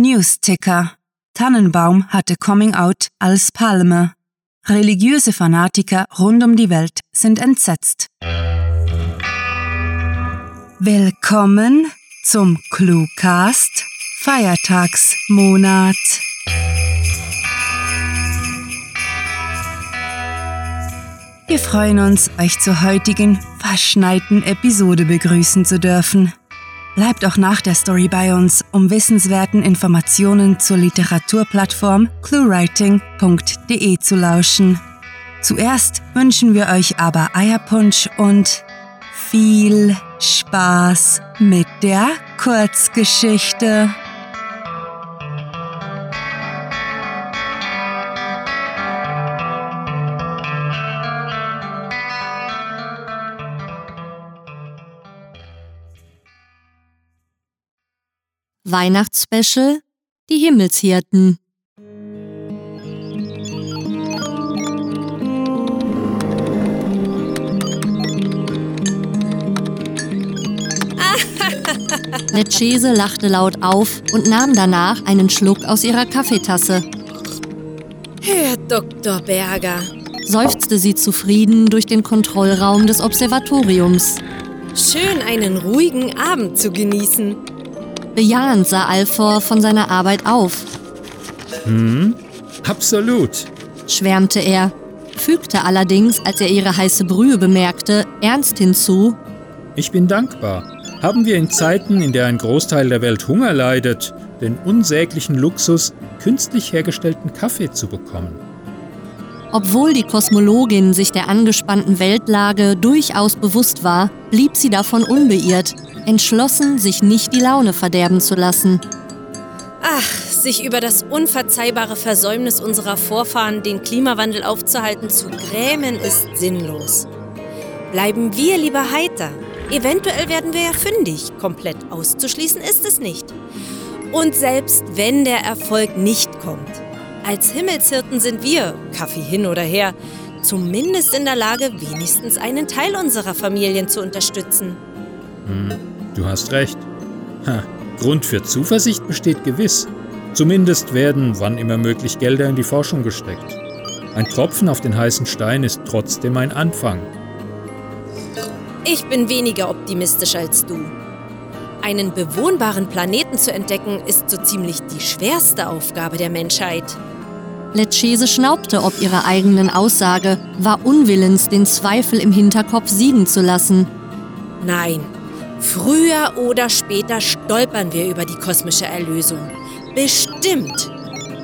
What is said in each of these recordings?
Newsticker. Tannenbaum hatte Coming Out als Palme. Religiöse Fanatiker rund um die Welt sind entsetzt. Willkommen zum Cluecast Feiertagsmonat. Wir freuen uns, euch zur heutigen verschneiten Episode begrüßen zu dürfen. Bleibt auch nach der Story bei uns, um wissenswerten Informationen zur Literaturplattform cluewriting.de zu lauschen. Zuerst wünschen wir euch aber Eierpunsch und viel Spaß mit der Kurzgeschichte. Weihnachtsspecial Die Himmelshirten. Lecchese lachte laut auf und nahm danach einen Schluck aus ihrer Kaffeetasse. Herr Dr. Berger, Seufzte sie zufrieden durch den Kontrollraum des Observatoriums. schön einen ruhigen Abend zu genießen. Bejahend sah Alfor von seiner Arbeit auf, Absolut. schwärmte er, fügte allerdings, als er ihre heiße Brühe bemerkte, ernst hinzu, Ich bin dankbar. Haben wir in Zeiten, in der ein Großteil der Welt Hunger leidet, den unsäglichen Luxus, künstlich hergestellten Kaffee zu bekommen? Obwohl die Kosmologin sich der angespannten Weltlage durchaus bewusst war, blieb sie davon unbeirrt, entschlossen, sich nicht die Laune verderben zu lassen. Ach, sich über das unverzeihbare Versäumnis unserer Vorfahren, den Klimawandel aufzuhalten, zu grämen, ist sinnlos. Bleiben wir lieber heiter. Eventuell werden wir ja fündig. Komplett auszuschließen ist es nicht. Und selbst wenn der Erfolg nicht kommt, als Himmelshirten sind wir, Kaffee hin oder her, zumindest in der Lage, wenigstens einen Teil unserer Familien zu unterstützen. Du hast recht. Ha, Grund für Zuversicht besteht gewiss. Zumindest werden, wann immer möglich, Gelder in die Forschung gesteckt. Ein Tropfen auf den heißen Stein ist trotzdem ein Anfang. Ich bin weniger optimistisch als du. Einen bewohnbaren Planeten zu entdecken, ist so ziemlich die schwerste Aufgabe der Menschheit. Lecchese schnaubte ob ihrer eigenen Aussage, war unwillens, den Zweifel im Hinterkopf siegen zu lassen. Nein, früher oder später stolpern wir über die kosmische Erlösung. Bestimmt.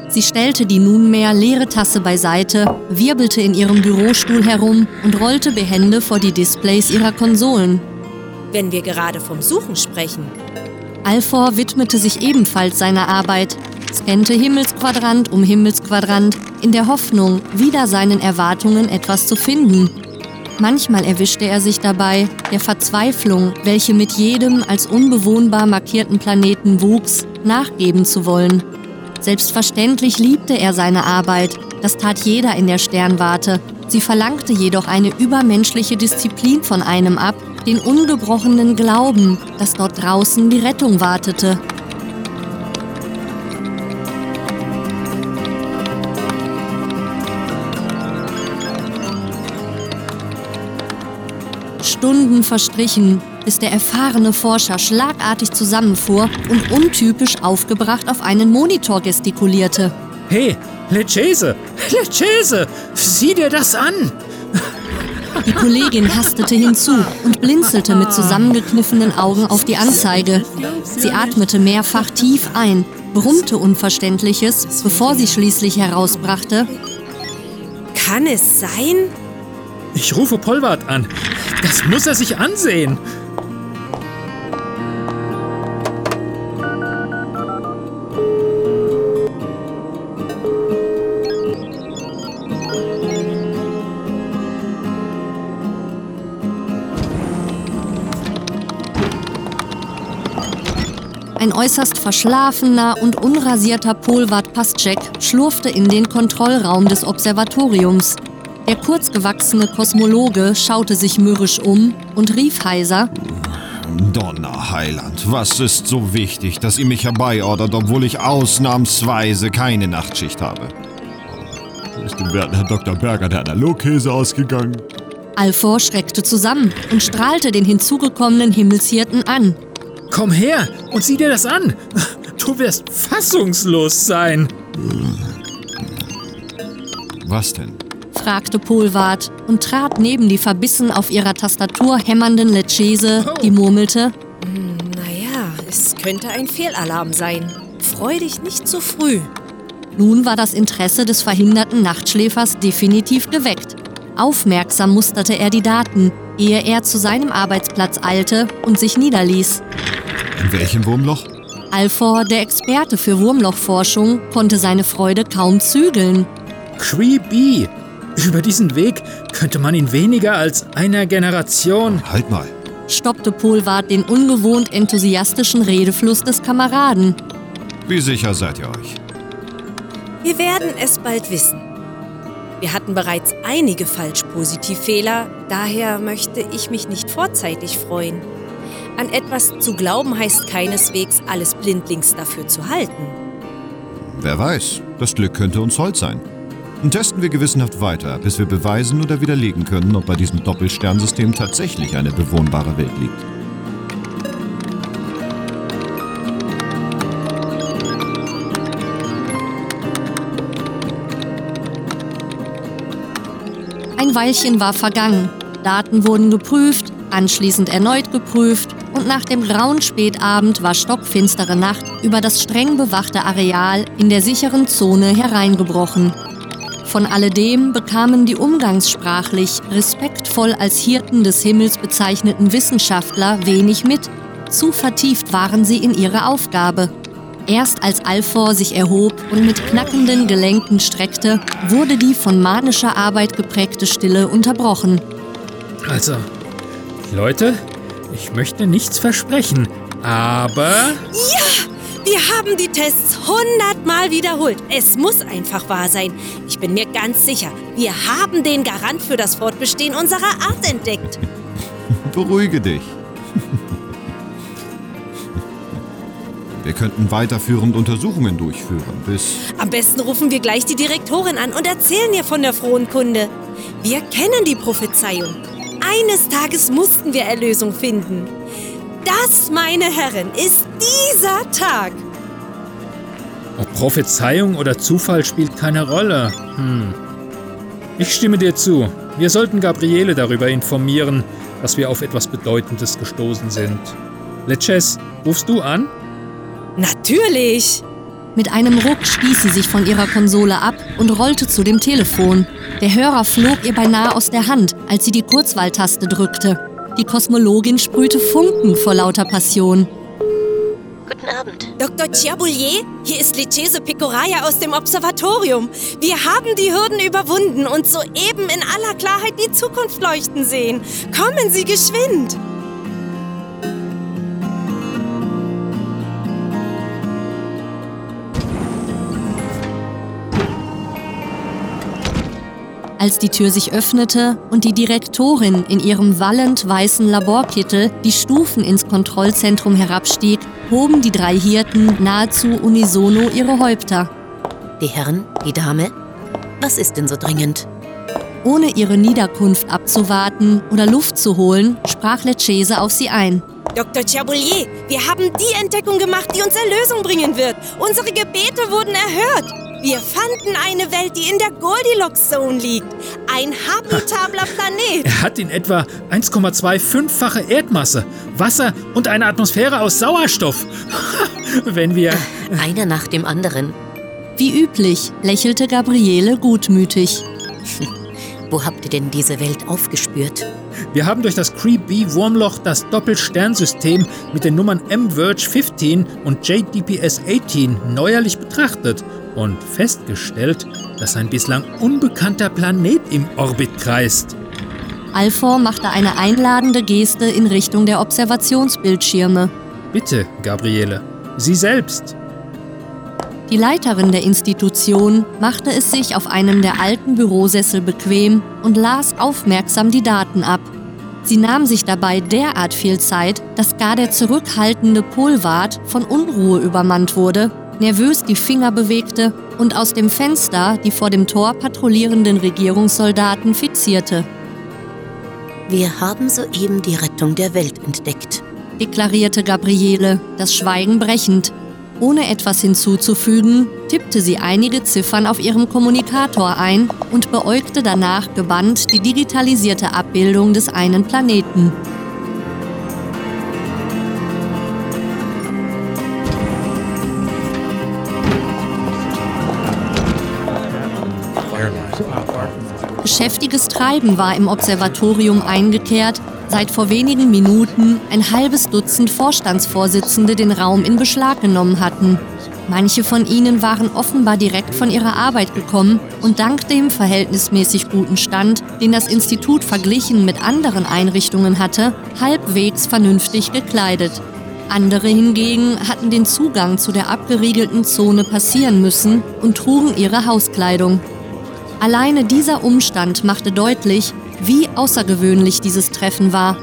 Sie stellte die nunmehr leere Tasse beiseite, wirbelte in ihrem Bürostuhl herum und rollte behende vor die Displays ihrer Konsolen. Wenn wir gerade vom Suchen sprechen. Alfor widmete sich ebenfalls seiner Arbeit, scannte Himmelsquadrant um Himmelsquadrant, in der Hoffnung, wieder seinen Erwartungen etwas zu finden. Manchmal erwischte er sich dabei, der Verzweiflung, welche mit jedem als unbewohnbar markierten Planeten wuchs, nachgeben zu wollen. Selbstverständlich liebte er seine Arbeit, das tat jeder in der Sternwarte. Sie verlangte jedoch eine übermenschliche Disziplin von einem ab, den ungebrochenen Glauben, dass dort draußen die Rettung wartete. Stunden verstrichen, bis der erfahrene Forscher schlagartig zusammenfuhr und untypisch aufgebracht auf einen Monitor gestikulierte. Hey, Lecchese! Lecchese! Sieh dir das an! Die Kollegin hastete hinzu und blinzelte mit zusammengekniffenen Augen auf die Anzeige. Sie atmete mehrfach tief ein, brummte Unverständliches, bevor sie schließlich herausbrachte. Kann es sein? Ich rufe Polwart an. Das muss er sich ansehen. Ein äußerst verschlafener und unrasierter Polwart Pasczek schlurfte in den Kontrollraum des Observatoriums. Der kurzgewachsene Kosmologe schaute sich mürrisch um und rief heiser: Donnerheiland, was ist so wichtig, dass ihr mich herbeiordert, obwohl ich ausnahmsweise keine Nachtschicht habe? Ist dem werten Herrn Dr. Berger der Analogkäse ausgegangen? Alfor schreckte zusammen und strahlte den hinzugekommenen Himmelshirten an. Komm her und sieh dir das an. Du wirst fassungslos sein. Was denn? Fragte Polwart und trat neben die verbissen auf ihrer Tastatur hämmernden Lecchese, die murmelte: Naja, es könnte ein Fehlalarm sein. Freu dich nicht zu früh. Nun war das Interesse des verhinderten Nachtschläfers definitiv geweckt. Aufmerksam musterte er die Daten, ehe er zu seinem Arbeitsplatz eilte und sich niederließ. In welchem Wurmloch? Alfor, der Experte für Wurmlochforschung, konnte seine Freude kaum zügeln. Creepy. Über diesen Weg könnte man in weniger als einer Generation. Halt mal. stoppte Polwart den ungewohnt enthusiastischen Redefluss des Kameraden. Wie sicher seid ihr euch? Wir werden es bald wissen. Wir hatten bereits einige Falsch-Positiv-Fehler, daher möchte ich mich nicht vorzeitig freuen. An etwas zu glauben heißt keineswegs, alles blindlings dafür zu halten. Wer weiß, das Glück könnte uns hold sein. Und testen wir gewissenhaft weiter, bis wir beweisen oder widerlegen können, ob bei diesem Doppelsternsystem tatsächlich eine bewohnbare Welt liegt. Ein Weilchen war vergangen. Daten wurden geprüft, anschließend erneut geprüft und nach dem grauen Spätabend war stockfinstere Nacht über das streng bewachte Areal in der sicheren Zone hereingebrochen. Von alledem bekamen die umgangssprachlich respektvoll als Hirten des Himmels bezeichneten Wissenschaftler wenig mit. Zu vertieft waren sie in ihre Aufgabe. Erst als Alfor sich erhob und mit knackenden Gelenken streckte, wurde die von manischer Arbeit geprägte Stille unterbrochen. Also, Leute, ich möchte nichts versprechen, aber Wir haben die Tests hundertmal wiederholt. Es muss einfach wahr sein. Ich bin mir ganz sicher, wir haben den Garant für das Fortbestehen unserer Art entdeckt. Beruhige dich. Wir könnten weiterführend Untersuchungen durchführen, bis... Am besten rufen wir gleich die Direktorin an und erzählen ihr von der frohen Kunde. Wir kennen die Prophezeiung. Eines Tages mussten wir Erlösung finden. Das, meine Herren, ist dieser Tag. ob Prophezeiung oder Zufall spielt keine Rolle. Hm. Ich stimme dir zu. Wir sollten Gabriele darüber informieren, dass wir auf etwas Bedeutendes gestoßen sind. Leches, rufst du an? Natürlich. Mit einem Ruck stieß sie sich von ihrer Konsole ab und rollte zu dem Telefon. Der Hörer flog ihr beinahe aus der Hand, als sie die Kurzwahltaste drückte. Die Kosmologin sprühte Funken vor lauter Passion. Guten Abend. Dr. Chiaboulier, hier ist Lecese Pecoraya aus dem Observatorium. Wir haben die Hürden überwunden und soeben in aller Klarheit die Zukunft leuchten sehen. Kommen Sie geschwind. Als die Tür sich öffnete und die Direktorin in ihrem wallend weißen Laborkittel die Stufen ins Kontrollzentrum herabstieg, hoben die drei Hirten nahezu unisono ihre Häupter. Die Herren, die Dame. Was ist denn so dringend? Ohne ihre Niederkunft abzuwarten oder Luft zu holen, sprach Lecese auf sie ein. Dr. Chiaboulier, wir haben die Entdeckung gemacht, die uns Erlösung bringen wird. Unsere Gebete wurden erhört. Wir fanden eine Welt, die in der Goldilocks Zone liegt. Ein habitabler Planet. Er hat in etwa 1,25-fache Erdmasse, Wasser und eine Atmosphäre aus Sauerstoff. Wenn wir. Einer nach dem anderen. Wie üblich lächelte Gabriele gutmütig. Wo habt ihr denn diese Welt aufgespürt? Wir haben durch das Creep-B-Wurmloch das Doppelsternsystem mit den Nummern M-Verge 15 und JDPS 18 neuerlich betrachtet und festgestellt, dass ein bislang unbekannter Planet im Orbit kreist. Alfor machte eine einladende Geste in Richtung der Observationsbildschirme. Bitte, Gabriele, Sie selbst. Die Leiterin der Institution machte es sich auf einem der alten Bürosessel bequem und las aufmerksam die Daten ab. Sie nahm sich dabei derart viel Zeit, dass gar der zurückhaltende Polwart von Unruhe übermannt wurde, nervös die Finger bewegte und aus dem Fenster die vor dem Tor patrouillierenden Regierungssoldaten fixierte. Wir haben soeben die Rettung der Welt entdeckt, deklarierte Gabriele, das Schweigen brechend. Ohne etwas hinzuzufügen, tippte sie einige Ziffern auf ihrem Kommunikator ein und beäugte danach gebannt die digitalisierte Abbildung des einen Planeten. Geschäftiges Treiben war im Observatorium eingekehrt, seit vor wenigen Minuten ein halbes Dutzend Vorstandsvorsitzende den Raum in Beschlag genommen hatten. Manche von ihnen waren offenbar direkt von ihrer Arbeit gekommen und dank dem verhältnismäßig guten Stand, den das Institut verglichen mit anderen Einrichtungen hatte, halbwegs vernünftig gekleidet. Andere hingegen hatten den Zugang zu der abgeriegelten Zone passieren müssen und trugen ihre Hauskleidung. Alleine dieser Umstand machte deutlich, wie außergewöhnlich dieses Treffen war.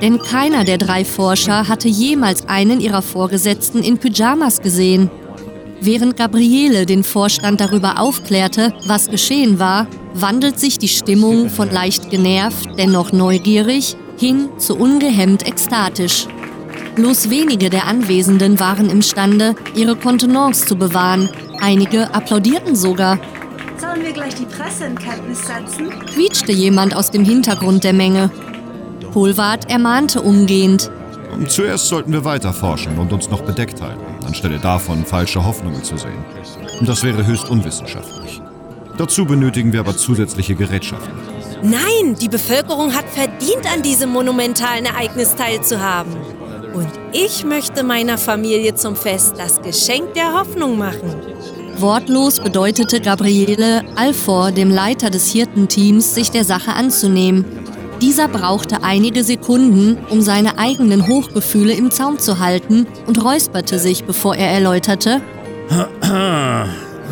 Denn keiner der drei Forscher hatte jemals einen ihrer Vorgesetzten in Pyjamas gesehen. Während Gabriele den Vorstand darüber aufklärte, was geschehen war, wandelt sich die Stimmung von leicht genervt, dennoch neugierig, hin zu ungehemmt ekstatisch. Bloß wenige der Anwesenden waren imstande, ihre Kontenance zu bewahren. Einige applaudierten sogar. Sollen wir gleich die Presse in Kenntnis setzen? quietschte jemand aus dem Hintergrund der Menge. Polwart ermahnte umgehend. Zuerst sollten wir weiter forschen und uns noch bedeckt halten, anstelle davon falsche Hoffnungen zu sehen. Das wäre höchst unwissenschaftlich. Dazu benötigen wir aber zusätzliche Gerätschaften. Nein, die Bevölkerung hat verdient, an diesem monumentalen Ereignis teilzuhaben. Und ich möchte meiner Familie zum Fest das Geschenk der Hoffnung machen. Wortlos bedeutete Gabriele Alfor, dem Leiter des Hirtenteams, sich der Sache anzunehmen. Dieser brauchte einige Sekunden, um seine eigenen Hochgefühle im Zaum zu halten und räusperte sich, bevor er erläuterte.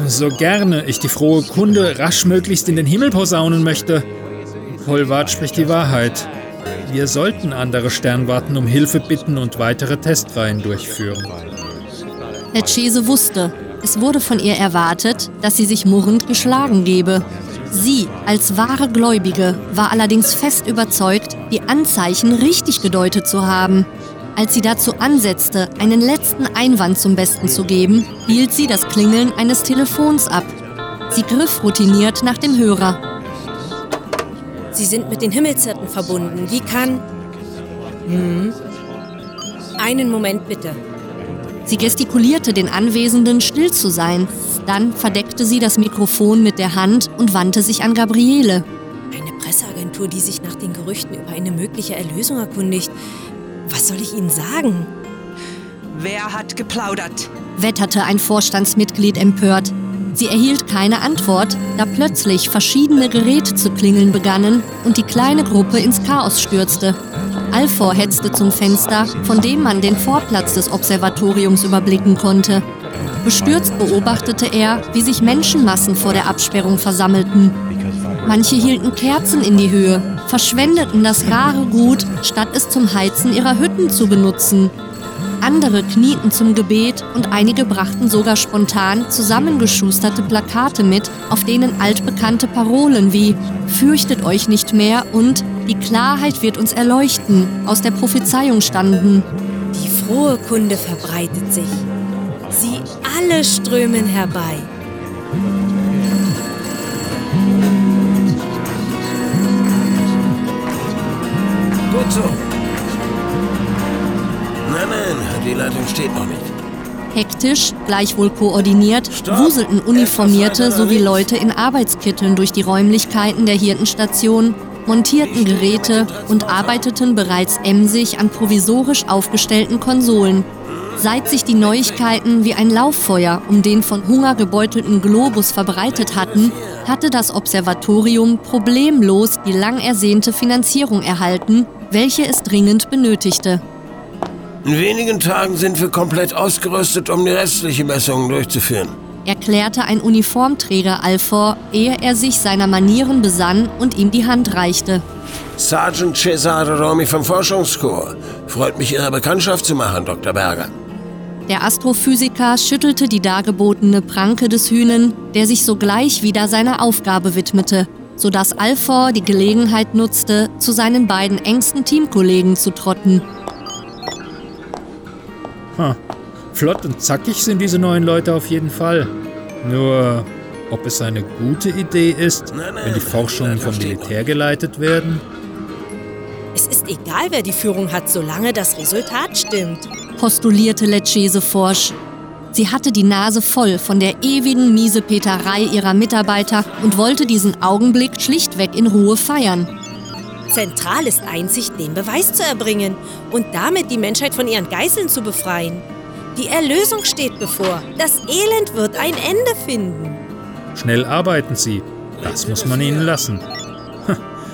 So gerne ich die frohe Kunde rasch möglichst in den Himmel posaunen möchte. Polwart spricht die Wahrheit. Wir sollten andere Sternwarten um Hilfe bitten und weitere Testreihen durchführen. Hetschese wusste, es wurde von ihr erwartet, dass sie sich murrend geschlagen gebe. Sie, als wahre Gläubige, war allerdings fest überzeugt, die Anzeichen richtig gedeutet zu haben. Als sie dazu ansetzte, einen letzten Einwand zum Besten zu geben, hielt sie das Klingeln eines Telefons ab. Sie griff routiniert nach dem Hörer. Sie sind mit den Himmelshirten verbunden. Wie kann... Hm. Einen Moment bitte. Sie gestikulierte den Anwesenden, still zu sein. Dann verdeckte sie das Mikrofon mit der Hand und wandte sich an Gabriele. Eine Presseagentur, die sich nach den Gerüchten über eine mögliche Erlösung erkundigt. Was soll ich Ihnen sagen? Wer hat geplaudert? wetterte ein Vorstandsmitglied empört. Sie erhielt keine Antwort, da plötzlich verschiedene Geräte zu klingeln begannen und die kleine Gruppe ins Chaos stürzte. Alfor hetzte zum Fenster, von dem man den Vorplatz des Observatoriums überblicken konnte. Bestürzt beobachtete er, wie sich Menschenmassen vor der Absperrung versammelten. Manche hielten Kerzen in die Höhe, verschwendeten das rare Gut, statt es zum Heizen ihrer Hütten zu benutzen. Andere knieten zum Gebet und einige brachten sogar spontan zusammengeschusterte Plakate mit, auf denen altbekannte Parolen wie Fürchtet euch nicht mehr und Die Klarheit wird uns erleuchten aus der Prophezeiung standen. Die frohe Kunde verbreitet sich. Sie alle strömen herbei. Gut so. Nein, nein, die Leitung steht noch nicht. Hektisch, gleichwohl koordiniert, Stopp! wuselten Uniformierte sowie Leute in Arbeitskitteln durch die Räumlichkeiten der Hirtenstation, montierten Geräte und arbeiteten bereits emsig an provisorisch aufgestellten Konsolen. Seit sich die Neuigkeiten wie ein Lauffeuer um den von Hunger gebeutelten Globus verbreitet hatten, hatte das Observatorium problemlos die lang ersehnte Finanzierung erhalten, welche es dringend benötigte. In wenigen Tagen sind wir komplett ausgerüstet, um die restlichen Messungen durchzuführen. Erklärte ein Uniformträger Alfor, ehe er sich seiner Manieren besann und ihm die Hand reichte. Sergeant Cesare Romy vom Forschungskorps. Freut mich, Ihre Bekanntschaft zu machen, Dr. Berger. Der Astrophysiker schüttelte die dargebotene Pranke des Hühnen, der sich sogleich wieder seiner Aufgabe widmete, sodass Alfor die Gelegenheit nutzte, zu seinen beiden engsten Teamkollegen zu trotten. Ha. Flott und zackig sind diese neuen Leute auf jeden Fall. Nur, ob es eine gute Idee ist, wenn die Forschungen vom Militär geleitet werden? Es ist egal, wer die Führung hat, solange das Resultat stimmt. postulierte Lecchese forsch. Sie hatte die Nase voll von der ewigen Miesepeterei ihrer Mitarbeiter und wollte diesen Augenblick schlichtweg in Ruhe feiern. Zentral ist einzig, den Beweis zu erbringen und damit die Menschheit von ihren Geißeln zu befreien. Die Erlösung steht bevor. Das Elend wird ein Ende finden. Schnell arbeiten sie. Das muss man ihnen lassen.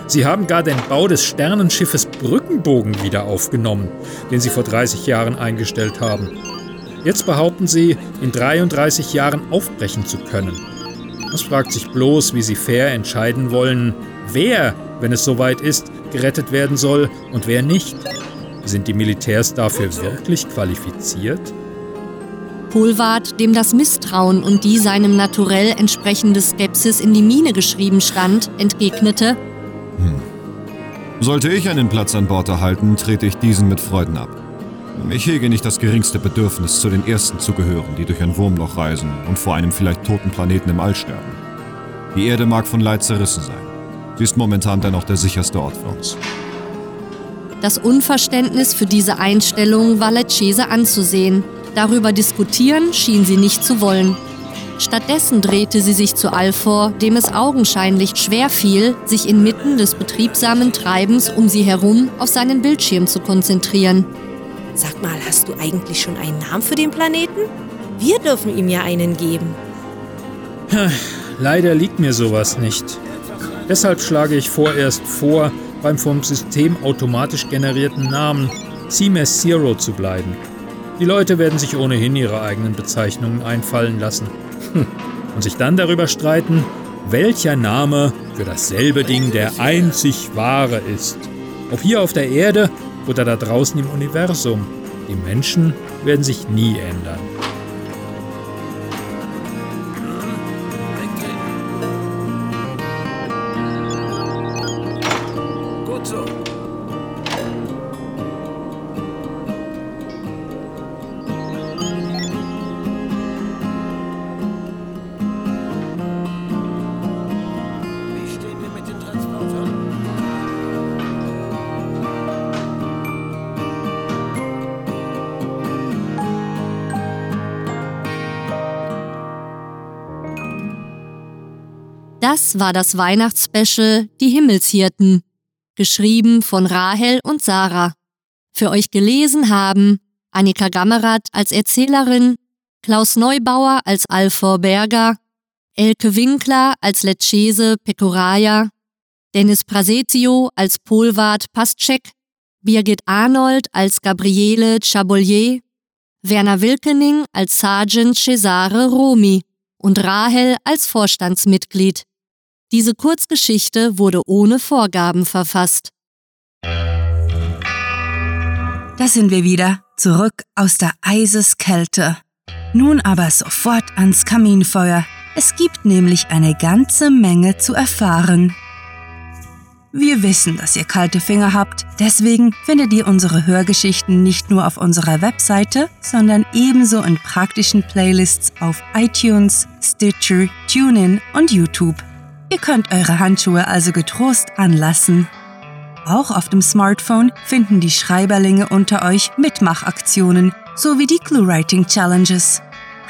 Sie haben gar den Bau des Sternenschiffes Brückenbogen wieder aufgenommen, den sie vor 30 Jahren eingestellt haben. Jetzt behaupten sie, in 33 Jahren aufbrechen zu können. Es fragt sich bloß, wie sie fair entscheiden wollen, wer, wenn es soweit ist, gerettet werden soll und wer nicht. Sind die Militärs dafür wirklich qualifiziert? Polwart, dem das Misstrauen und die seinem Naturell entsprechende Skepsis in die Miene geschrieben stand, entgegnete, Sollte ich einen Platz an Bord erhalten, trete ich diesen mit Freuden ab. Ich hege nicht das geringste Bedürfnis, zu den Ersten zu gehören, die durch ein Wurmloch reisen und vor einem vielleicht toten Planeten im All sterben. Die Erde mag von Leid zerrissen sein. Sie ist momentan dennoch der sicherste Ort für uns. Das Unverständnis für diese Einstellung war Lecchese anzusehen. Darüber diskutieren schien sie nicht zu wollen. Stattdessen drehte sie sich zu Alfor, dem es augenscheinlich schwer fiel, sich inmitten des betriebsamen Treibens um sie herum auf seinen Bildschirm zu konzentrieren. Sag mal, hast du eigentlich schon einen Namen für den Planeten? Wir dürfen ihm ja einen geben. Leider liegt mir sowas nicht. Deshalb schlage ich vorerst vor, beim vom System automatisch generierten Namen CMS Zero zu bleiben. Die Leute werden sich ohnehin ihre eigenen Bezeichnungen einfallen lassen. Und sich dann darüber streiten, welcher Name für dasselbe Ding der einzig wahre ist. Ob hier auf der Erde oder da draußen im Universum. Die Menschen werden sich nie ändern. Das war das Weihnachtsspecial Die Himmelshirten, geschrieben von Rahel und Sarah. Für euch gelesen haben Annika Gammerath als Erzählerin, Klaus Neubauer als Alfor Berger, Elke Winkler als Lecchese Pecoraya, Dennis Prasetio als Polwart Pastschek, Birgit Arnold als Gabriele Chabolier, Werner Wilkening als Sergeant Cesare Romi und Rahel als Vorstandsmitglied. Diese Kurzgeschichte wurde ohne Vorgaben verfasst. Da sind wir wieder, zurück aus der Eiseskälte. Nun aber sofort ans Kaminfeuer. Es gibt nämlich eine ganze Menge zu erfahren. Wir wissen, dass ihr kalte Finger habt, deswegen findet ihr unsere Hörgeschichten nicht nur auf unserer Webseite, sondern ebenso in praktischen Playlists auf iTunes, Stitcher, TuneIn und YouTube. Ihr könnt eure Handschuhe also getrost anlassen. Auch auf dem Smartphone finden die Schreiberlinge unter euch Mitmachaktionen sowie die ClueWriting Challenges.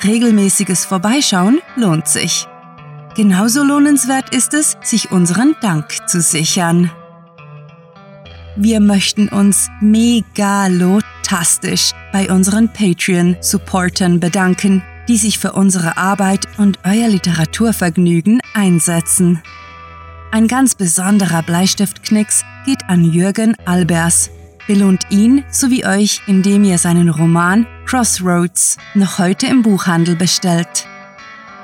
Regelmäßiges Vorbeischauen lohnt sich. Genauso lohnenswert ist es, sich unseren Dank zu sichern. Wir möchten uns megalotastisch bei unseren Patreon-Supportern bedanken, die sich für unsere Arbeit und euer Literaturvergnügen einsetzen. Ein ganz besonderer Bleistiftknicks geht an Jürgen Albers. Belohnt ihn sowie euch, indem ihr seinen Roman Crossroads noch heute im Buchhandel bestellt.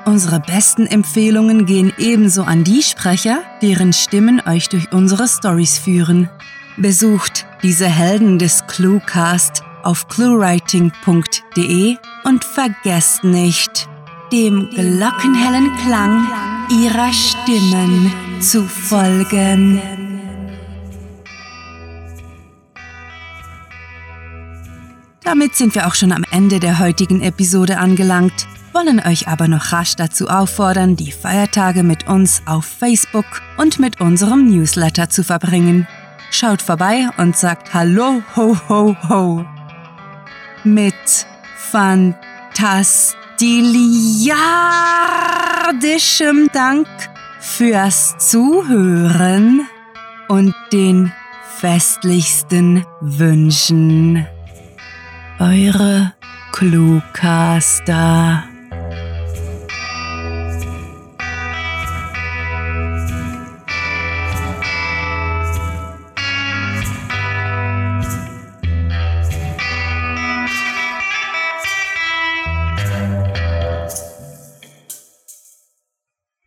Unsere besten Empfehlungen gehen ebenso an die Sprecher, deren Stimmen euch durch unsere Stories führen. Besucht diese Helden des Cluecast auf cluewriting.de und vergesst nicht, dem glockenhellen Klang ihrer Stimmen zu folgen. Damit sind wir auch schon am Ende der heutigen Episode angelangt, wollen euch aber noch rasch dazu auffordern, die Feiertage mit uns auf Facebook und mit unserem Newsletter zu verbringen. Schaut vorbei und sagt Hallo, ho, ho, ho. Mit fantastiliardischem Dank fürs Zuhören und den festlichsten Wünschen. Eure Cluecaster.